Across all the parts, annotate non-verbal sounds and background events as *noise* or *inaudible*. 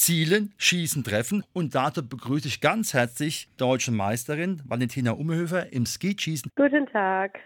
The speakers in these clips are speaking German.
Zielen, Schießen, Treffen. Und dazu begrüße ich ganz herzlich deutsche Meisterin Valentina Umhöfer im Skischießen. Guten Tag.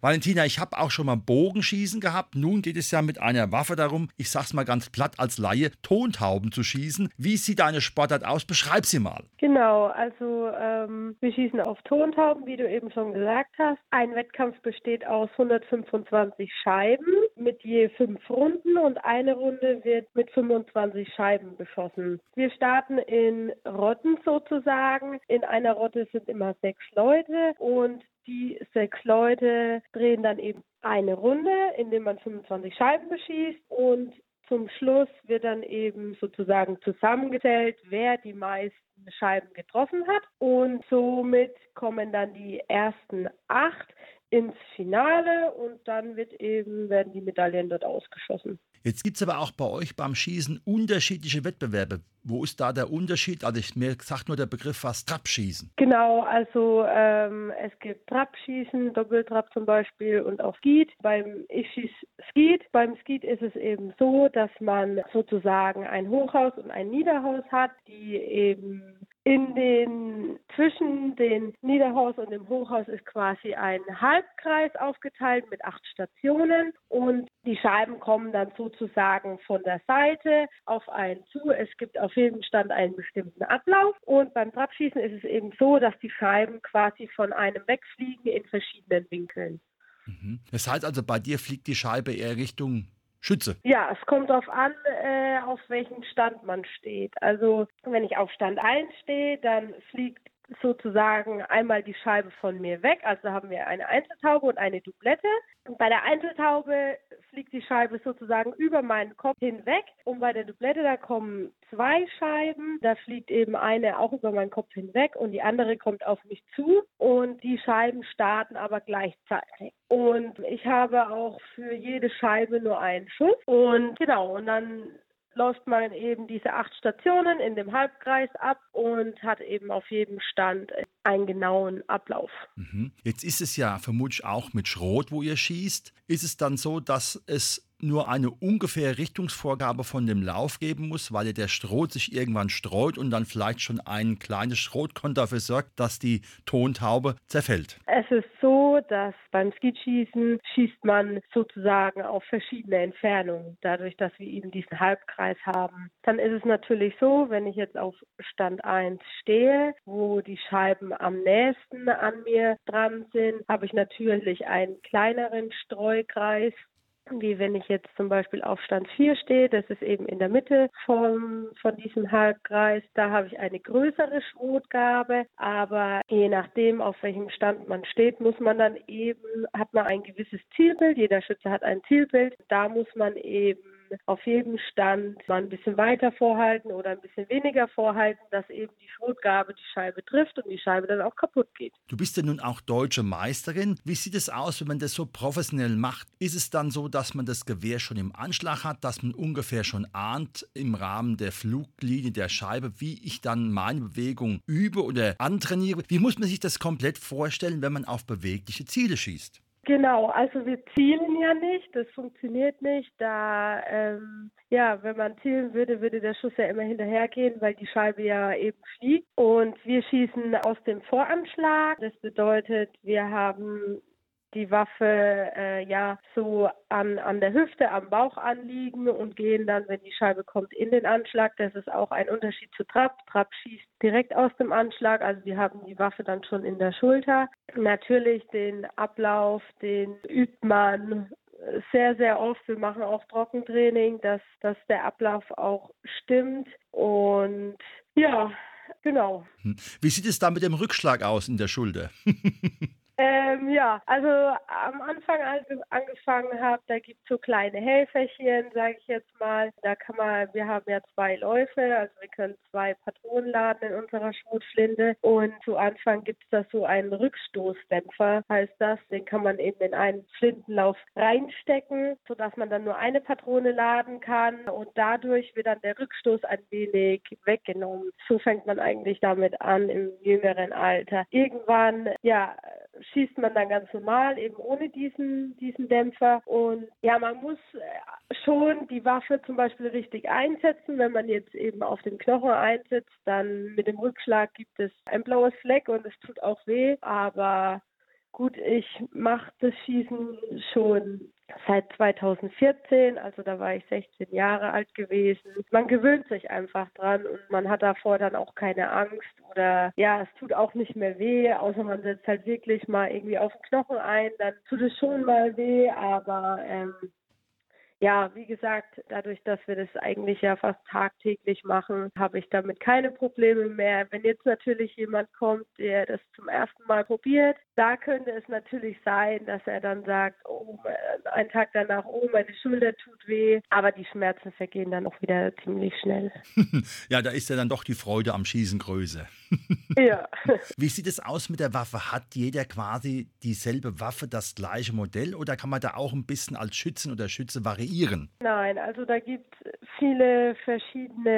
Valentina, ich habe auch schon mal Bogenschießen gehabt. Nun geht es ja mit einer Waffe darum, ich sag's mal ganz platt als Laie, Tontauben zu schießen. Wie sieht deine Sportart aus? Beschreib sie mal. Genau, also ähm, wir schießen auf Tontauben, wie du eben schon gesagt hast. Ein Wettkampf besteht aus 125 Scheiben mit je fünf Runden und eine Runde wird mit 25 Scheiben beschossen. Wir starten in Rotten sozusagen. In einer Rotte sind immer sechs Leute und die sechs Leute drehen dann eben eine Runde, indem man 25 Scheiben beschießt und zum Schluss wird dann eben sozusagen zusammengezählt, wer die meisten Scheiben getroffen hat. Und somit kommen dann die ersten acht ins Finale und dann wird eben, werden die Medaillen dort ausgeschossen. Jetzt gibt es aber auch bei euch beim Schießen unterschiedliche Wettbewerbe. Wo ist da der Unterschied? Also ich, mir sagt nur der Begriff was Trabschießen. Genau, also ähm, es gibt Trabschießen, Doppeltrab zum Beispiel und auch Skeet. Beim ich schieße Skeet. Beim Skeet ist es eben so, dass man sozusagen ein Hochhaus und ein Niederhaus hat, die eben in den, zwischen dem Niederhaus und dem Hochhaus ist quasi ein Halbkreis aufgeteilt mit acht Stationen und die Scheiben kommen dann sozusagen von der Seite auf einen zu. Es gibt auf jedem Stand einen bestimmten Ablauf und beim Trabschießen ist es eben so, dass die Scheiben quasi von einem wegfliegen in verschiedenen Winkeln. Mhm. Das heißt also, bei dir fliegt die Scheibe eher Richtung Schütze. Ja, es kommt darauf an, äh, auf welchem Stand man steht. Also wenn ich auf Stand 1 stehe, dann fliegt sozusagen einmal die Scheibe von mir weg. Also haben wir eine Einzeltaube und eine Doublette. Und bei der Einzeltaube fliegt die Scheibe sozusagen über meinen Kopf hinweg. Und bei der Doublette, da kommen zwei Scheiben. Da fliegt eben eine auch über meinen Kopf hinweg und die andere kommt auf mich zu. Und die Scheiben starten aber gleichzeitig. Und ich habe auch für jede Scheibe nur einen Schuss. Und genau, und dann läuft man eben diese acht Stationen in dem Halbkreis ab und hat eben auf jedem Stand einen genauen Ablauf. Mhm. Jetzt ist es ja vermutlich auch mit Schrot, wo ihr schießt. Ist es dann so, dass es nur eine ungefähre Richtungsvorgabe von dem Lauf geben muss, weil der Stroh sich irgendwann streut und dann vielleicht schon ein kleines Schrotkorn dafür sorgt, dass die Tontaube zerfällt. Es ist so, dass beim Skischießen schießt man sozusagen auf verschiedene Entfernungen, dadurch, dass wir eben diesen Halbkreis haben. Dann ist es natürlich so, wenn ich jetzt auf Stand 1 stehe, wo die Scheiben am nächsten an mir dran sind, habe ich natürlich einen kleineren Streukreis wie wenn ich jetzt zum Beispiel auf Stand 4 stehe, das ist eben in der Mitte von, von diesem Halbkreis, da habe ich eine größere Schrotgabe, aber je nachdem, auf welchem Stand man steht, muss man dann eben, hat man ein gewisses Zielbild, jeder Schütze hat ein Zielbild, da muss man eben auf jedem Stand mal ein bisschen weiter vorhalten oder ein bisschen weniger vorhalten, dass eben die Schrotgabe die Scheibe trifft und die Scheibe dann auch kaputt geht. Du bist ja nun auch deutsche Meisterin. Wie sieht es aus, wenn man das so professionell macht? Ist es dann so, dass man das Gewehr schon im Anschlag hat, dass man ungefähr schon ahnt im Rahmen der Fluglinie der Scheibe, wie ich dann meine Bewegung übe oder antrainiere? Wie muss man sich das komplett vorstellen, wenn man auf bewegliche Ziele schießt? Genau, also wir zielen ja nicht, das funktioniert nicht. Da, ähm, ja, wenn man zielen würde, würde der Schuss ja immer hinterhergehen, weil die Scheibe ja eben fliegt. Und wir schießen aus dem Voranschlag. Das bedeutet, wir haben die Waffe äh, ja so an, an der Hüfte, am Bauch anliegen und gehen dann, wenn die Scheibe kommt, in den Anschlag. Das ist auch ein Unterschied zu Trab. Trab schießt direkt aus dem Anschlag, also wir haben die Waffe dann schon in der Schulter. Natürlich den Ablauf, den übt man sehr, sehr oft. Wir machen auch Trockentraining, dass, dass der Ablauf auch stimmt. Und ja, genau. Hm. Wie sieht es da mit dem Rückschlag aus in der Schulter? *laughs* Ähm, ja, also am Anfang, als ich angefangen habe, da gibt es so kleine Helferchen, sage ich jetzt mal. Da kann man, wir haben ja zwei Läufe, also wir können zwei Patronen laden in unserer Schrotflinte. Und zu Anfang gibt es da so einen Rückstoßdämpfer, heißt das. Den kann man eben in einen Flintenlauf reinstecken, sodass man dann nur eine Patrone laden kann. Und dadurch wird dann der Rückstoß ein wenig weggenommen. So fängt man eigentlich damit an im jüngeren Alter. Irgendwann, ja, schießt man dann ganz normal, eben ohne diesen, diesen Dämpfer. Und ja, man muss äh, schon die Waffe zum Beispiel richtig einsetzen. Wenn man jetzt eben auf den Knochen einsetzt, dann mit dem Rückschlag gibt es ein blaues Fleck und es tut auch weh. Aber gut, ich mache das Schießen schon seit 2014, also da war ich 16 Jahre alt gewesen. Man gewöhnt sich einfach dran und man hat davor dann auch keine Angst oder ja, es tut auch nicht mehr weh, außer man setzt halt wirklich mal irgendwie auf den Knochen ein, dann tut es schon mal weh, aber ähm, ja, wie gesagt, dadurch, dass wir das eigentlich ja fast tagtäglich machen, habe ich damit keine Probleme mehr. Wenn jetzt natürlich jemand kommt, der das zum ersten Mal probiert, da könnte es natürlich sein, dass er dann sagt, oh, einen Tag danach, oh, meine Schulter tut weh. Aber die Schmerzen vergehen dann auch wieder ziemlich schnell. *laughs* ja, da ist ja dann doch die Freude am Schießen größer. *laughs* ja. Wie sieht es aus mit der Waffe? Hat jeder quasi dieselbe Waffe, das gleiche Modell oder kann man da auch ein bisschen als Schützen oder Schütze variieren? Nein, also da gibt es viele verschiedene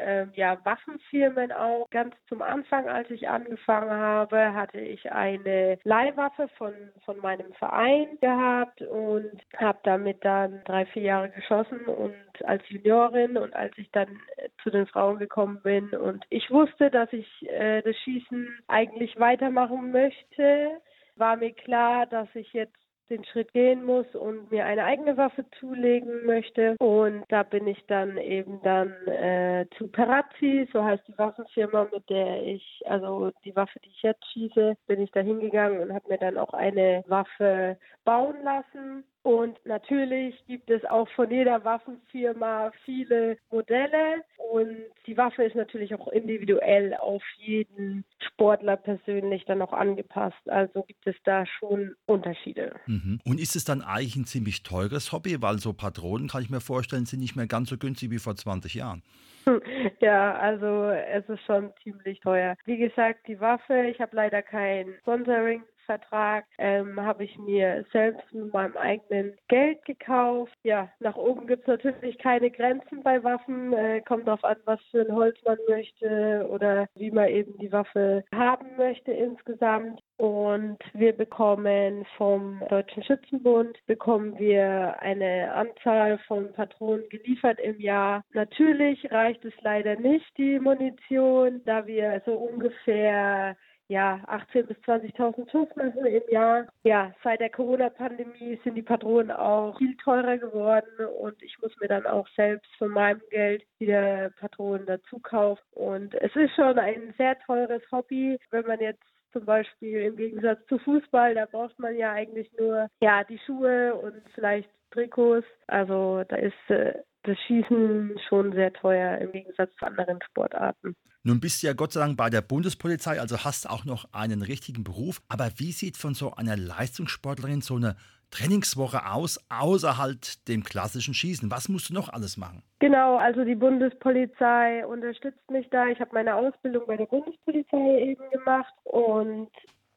äh, ja, Waffenfirmen auch. Ganz zum Anfang, als ich angefangen habe, hatte ich eine Leihwaffe von, von meinem Verein gehabt und habe damit dann drei, vier Jahre geschossen und als Juniorin und als ich dann äh, zu den Frauen gekommen bin und ich wusste, dass ich äh, das Schießen eigentlich weitermachen möchte, war mir klar, dass ich jetzt den Schritt gehen muss und mir eine eigene Waffe zulegen möchte. Und da bin ich dann eben dann äh, zu Perazzi, so heißt die Waffenfirma, mit der ich, also die Waffe, die ich jetzt schieße, bin ich da hingegangen und habe mir dann auch eine Waffe bauen lassen und natürlich gibt es auch von jeder Waffenfirma viele Modelle und die Waffe ist natürlich auch individuell auf jeden Sportler persönlich dann auch angepasst. Also gibt es da schon Unterschiede. Mhm. Und ist es dann eigentlich ein ziemlich teures Hobby, weil so Patronen, kann ich mir vorstellen, sind nicht mehr ganz so günstig wie vor 20 Jahren? *laughs* Ja, also es ist schon ziemlich teuer. Wie gesagt, die Waffe, ich habe leider kein Sponsoring Vertrag ähm, habe ich mir selbst mit meinem eigenen Geld gekauft. Ja, nach oben gibt es natürlich keine Grenzen bei Waffen. Äh, kommt darauf an, was für ein Holz man möchte oder wie man eben die Waffe haben möchte insgesamt. Und wir bekommen vom Deutschen Schützenbund bekommen wir eine Anzahl von Patronen geliefert im Jahr. Natürlich reicht es leider nicht, die Munition, da wir so ungefähr ja, 18.000 bis 20.000 Schuss machen im Jahr. Ja, seit der Corona-Pandemie sind die Patronen auch viel teurer geworden und ich muss mir dann auch selbst von meinem Geld wieder Patronen dazu kaufen. Und es ist schon ein sehr teures Hobby, wenn man jetzt zum Beispiel im Gegensatz zu Fußball, da braucht man ja eigentlich nur ja die Schuhe und vielleicht Trikots. Also da ist äh, das Schießen schon sehr teuer im Gegensatz zu anderen Sportarten. Nun bist du ja Gott sei Dank bei der Bundespolizei, also hast auch noch einen richtigen Beruf. Aber wie sieht von so einer Leistungssportlerin so eine Trainingswoche aus, außer halt dem klassischen Schießen? Was musst du noch alles machen? Genau, also die Bundespolizei unterstützt mich da. Ich habe meine Ausbildung bei der Bundespolizei eben gemacht und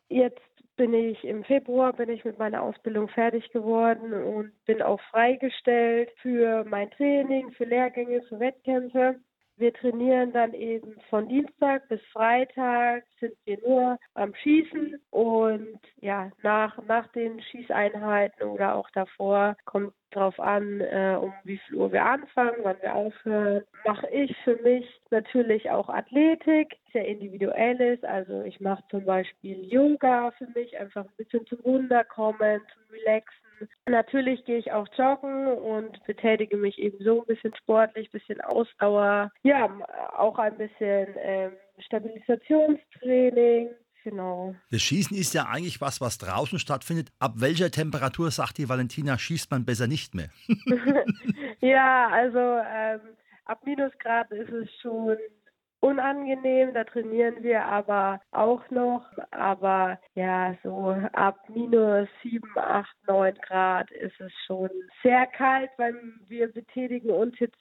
jetzt bin ich im Februar bin ich mit meiner Ausbildung fertig geworden und bin auch freigestellt für mein Training, für Lehrgänge, für Wettkämpfe. Wir trainieren dann eben von Dienstag bis Freitag sind wir nur am Schießen und ja, nach, nach den Schießeinheiten oder auch davor kommt drauf an, äh, um wie viel Uhr wir anfangen, wann wir aufhören. Mache ich für mich natürlich auch Athletik, sehr individuell ist. Also ich mache zum Beispiel Yoga für mich, einfach ein bisschen zum Runterkommen, zum Relaxen Natürlich gehe ich auch joggen und betätige mich eben so ein bisschen sportlich, ein bisschen Ausdauer. Ja, auch ein bisschen ähm, Stabilisationstraining. Genau. Das Schießen ist ja eigentlich was, was draußen stattfindet. Ab welcher Temperatur, sagt die Valentina, schießt man besser nicht mehr? *laughs* ja, also ähm, ab Minusgrad ist es schon unangenehm. Da trainieren wir aber auch noch. Aber ja, so ab minus 7, 8, 9 Grad ist es schon sehr kalt, weil wir betätigen uns jetzt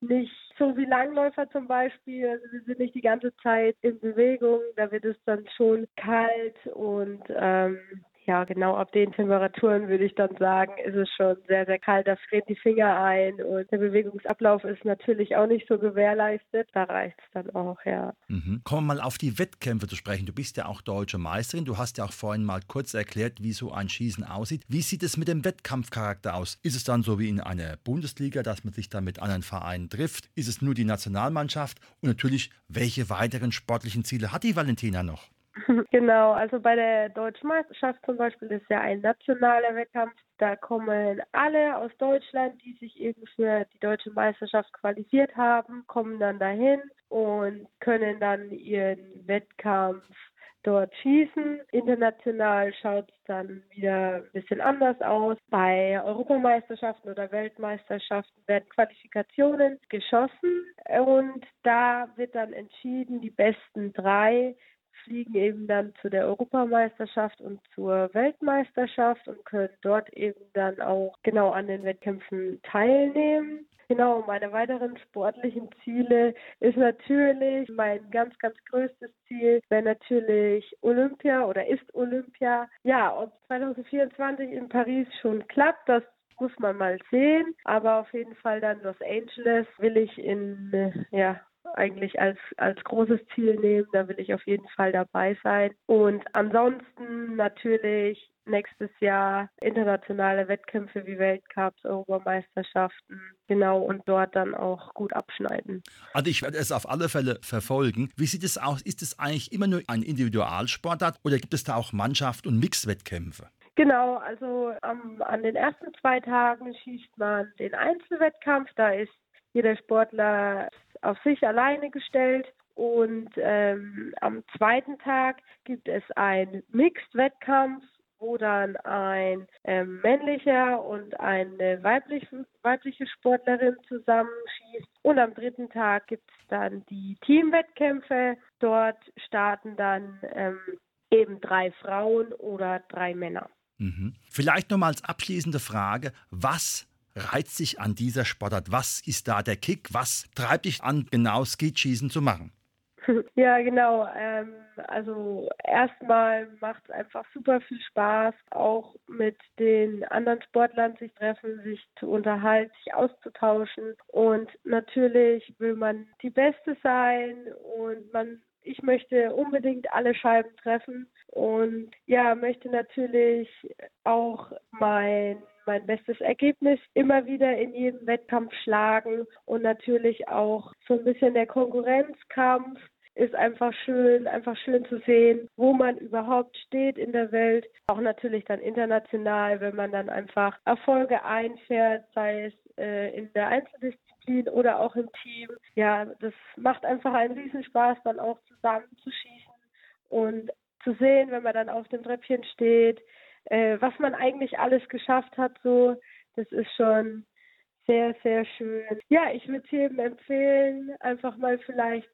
nicht so wie Langläufer zum Beispiel. Also wir sind nicht die ganze Zeit in Bewegung. Da wird es dann schon kalt und ähm, ja, genau ab den Temperaturen würde ich dann sagen, ist es schon sehr, sehr kalt. Da frieren die Finger ein und der Bewegungsablauf ist natürlich auch nicht so gewährleistet. Da reicht es dann auch, ja. Mhm. Kommen wir mal auf die Wettkämpfe zu sprechen. Du bist ja auch deutsche Meisterin. Du hast ja auch vorhin mal kurz erklärt, wie so ein Schießen aussieht. Wie sieht es mit dem Wettkampfcharakter aus? Ist es dann so wie in einer Bundesliga, dass man sich dann mit anderen Vereinen trifft? Ist es nur die Nationalmannschaft? Und natürlich, welche weiteren sportlichen Ziele hat die Valentina noch? *laughs* Genau, also bei der Deutschen Meisterschaft zum Beispiel ist ja ein nationaler Wettkampf. Da kommen alle aus Deutschland, die sich eben für die Deutsche Meisterschaft qualifiziert haben, kommen dann dahin und können dann ihren Wettkampf dort schießen. International schaut es dann wieder ein bisschen anders aus. Bei Europameisterschaften oder Weltmeisterschaften werden Qualifikationen geschossen und da wird dann entschieden, die besten drei fliegen eben dann zu der Europameisterschaft und zur Weltmeisterschaft und können dort eben dann auch genau an den Wettkämpfen teilnehmen. Genau, meine weiteren sportlichen Ziele ist natürlich mein ganz, ganz größtes Ziel wäre natürlich Olympia oder ist Olympia. Ja, ob 2024 in Paris schon klappt, das muss man mal sehen. Aber auf jeden Fall dann Los Angeles will ich in ja, eigentlich als, als großes Ziel nehmen. Da will ich auf jeden Fall dabei sein. Und ansonsten natürlich nächstes Jahr internationale Wettkämpfe wie Weltcups, Europameisterschaften, genau, und dort dann auch gut abschneiden. Also ich werde es auf alle Fälle verfolgen. Wie sieht es aus? Ist es eigentlich immer nur ein Individualsportart oder gibt es da auch Mannschaft- und Mixwettkämpfe? Genau, also ähm, an den ersten zwei Tagen schießt man den Einzelwettkampf. Da ist jeder Sportler auf sich alleine gestellt. Und ähm, am zweiten Tag gibt es einen Mixed-Wettkampf, wo dann ein ähm, männlicher und eine weibliche, weibliche Sportlerin zusammenschießt. Und am dritten Tag gibt es dann die Teamwettkämpfe. Dort starten dann ähm, eben drei Frauen oder drei Männer. Mhm. Vielleicht nochmal als abschließende Frage, was reizt dich an dieser Sportart? Was ist da der Kick? Was treibt dich an, genau Skischießen zu machen? *laughs* Ja, genau. Ähm, also erstmal macht es einfach super viel Spaß, auch mit den anderen Sportlern sich treffen, sich zu unterhalten, sich auszutauschen. Und natürlich will man die Beste sein und man ich möchte unbedingt alle Scheiben treffen und ja, möchte natürlich auch mein mein bestes Ergebnis immer wieder in jedem Wettkampf schlagen und natürlich auch so ein bisschen der Konkurrenzkampf ist einfach schön, einfach schön zu sehen, wo man überhaupt steht in der Welt. Auch natürlich dann international, wenn man dann einfach Erfolge einfährt, sei es äh, in der Einzeldisziplin oder auch im Team. Ja, das macht einfach einen Riesenspaß, dann auch zusammen zu schießen und zu sehen, wenn man dann auf dem Treppchen steht, äh, was man eigentlich alles geschafft hat, so, das ist schon sehr, sehr schön. Ja, ich würde es jedem empfehlen, einfach mal vielleicht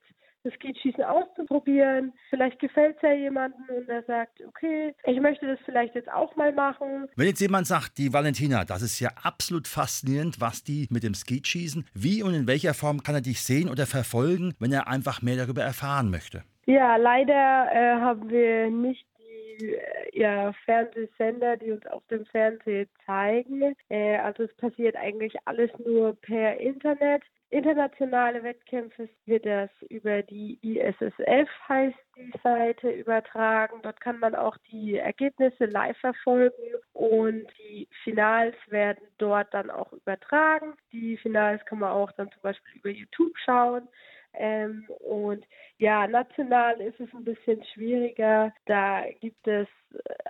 das Skischießen auszuprobieren. Vielleicht gefällt es ja jemandem und er sagt, okay, ich möchte das vielleicht jetzt auch mal machen. Wenn jetzt jemand sagt, die Valentina, das ist ja absolut faszinierend, was die mit dem Skischießen, wie und in welcher Form kann er dich sehen oder verfolgen, wenn er einfach mehr darüber erfahren möchte? Ja, leider äh, haben wir nicht äh, ja, Fernsehsender, die uns auf dem Fernsehen zeigen. Äh, also es passiert eigentlich alles nur per Internet. Internationale Wettkämpfe wird das über die ISSF heißt die Seite übertragen. Dort kann man auch die Ergebnisse live verfolgen und die Finals werden dort dann auch übertragen. Die Finals kann man auch dann zum Beispiel über YouTube schauen. Ähm, und ja, national ist es ein bisschen schwieriger. Da gibt es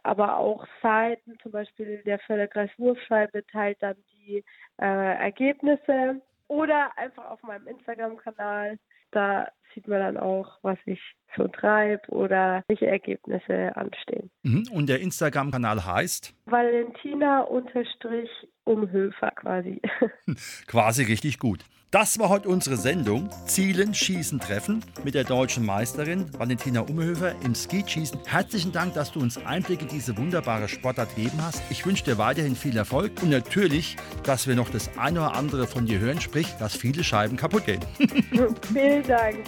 aber auch Seiten, zum Beispiel der Förderkreis Wurfscheibe teilt dann die äh, Ergebnisse oder einfach auf meinem Instagram-Kanal. Da sieht man dann auch, was ich so treibe oder welche Ergebnisse anstehen. Mhm. Und der Instagram-Kanal heißt? Valentina-Umhöfer quasi. *laughs* quasi richtig gut. Das war heute unsere Sendung Zielen, Schießen, Treffen mit der deutschen Meisterin Valentina Umhöfer im Ski-Schießen. Herzlichen Dank, dass du uns Einblick in diese wunderbare Sportart gegeben hast. Ich wünsche dir weiterhin viel Erfolg und natürlich, dass wir noch das eine oder andere von dir hören, sprich, dass viele Scheiben kaputt gehen. *laughs* Vielen Dank.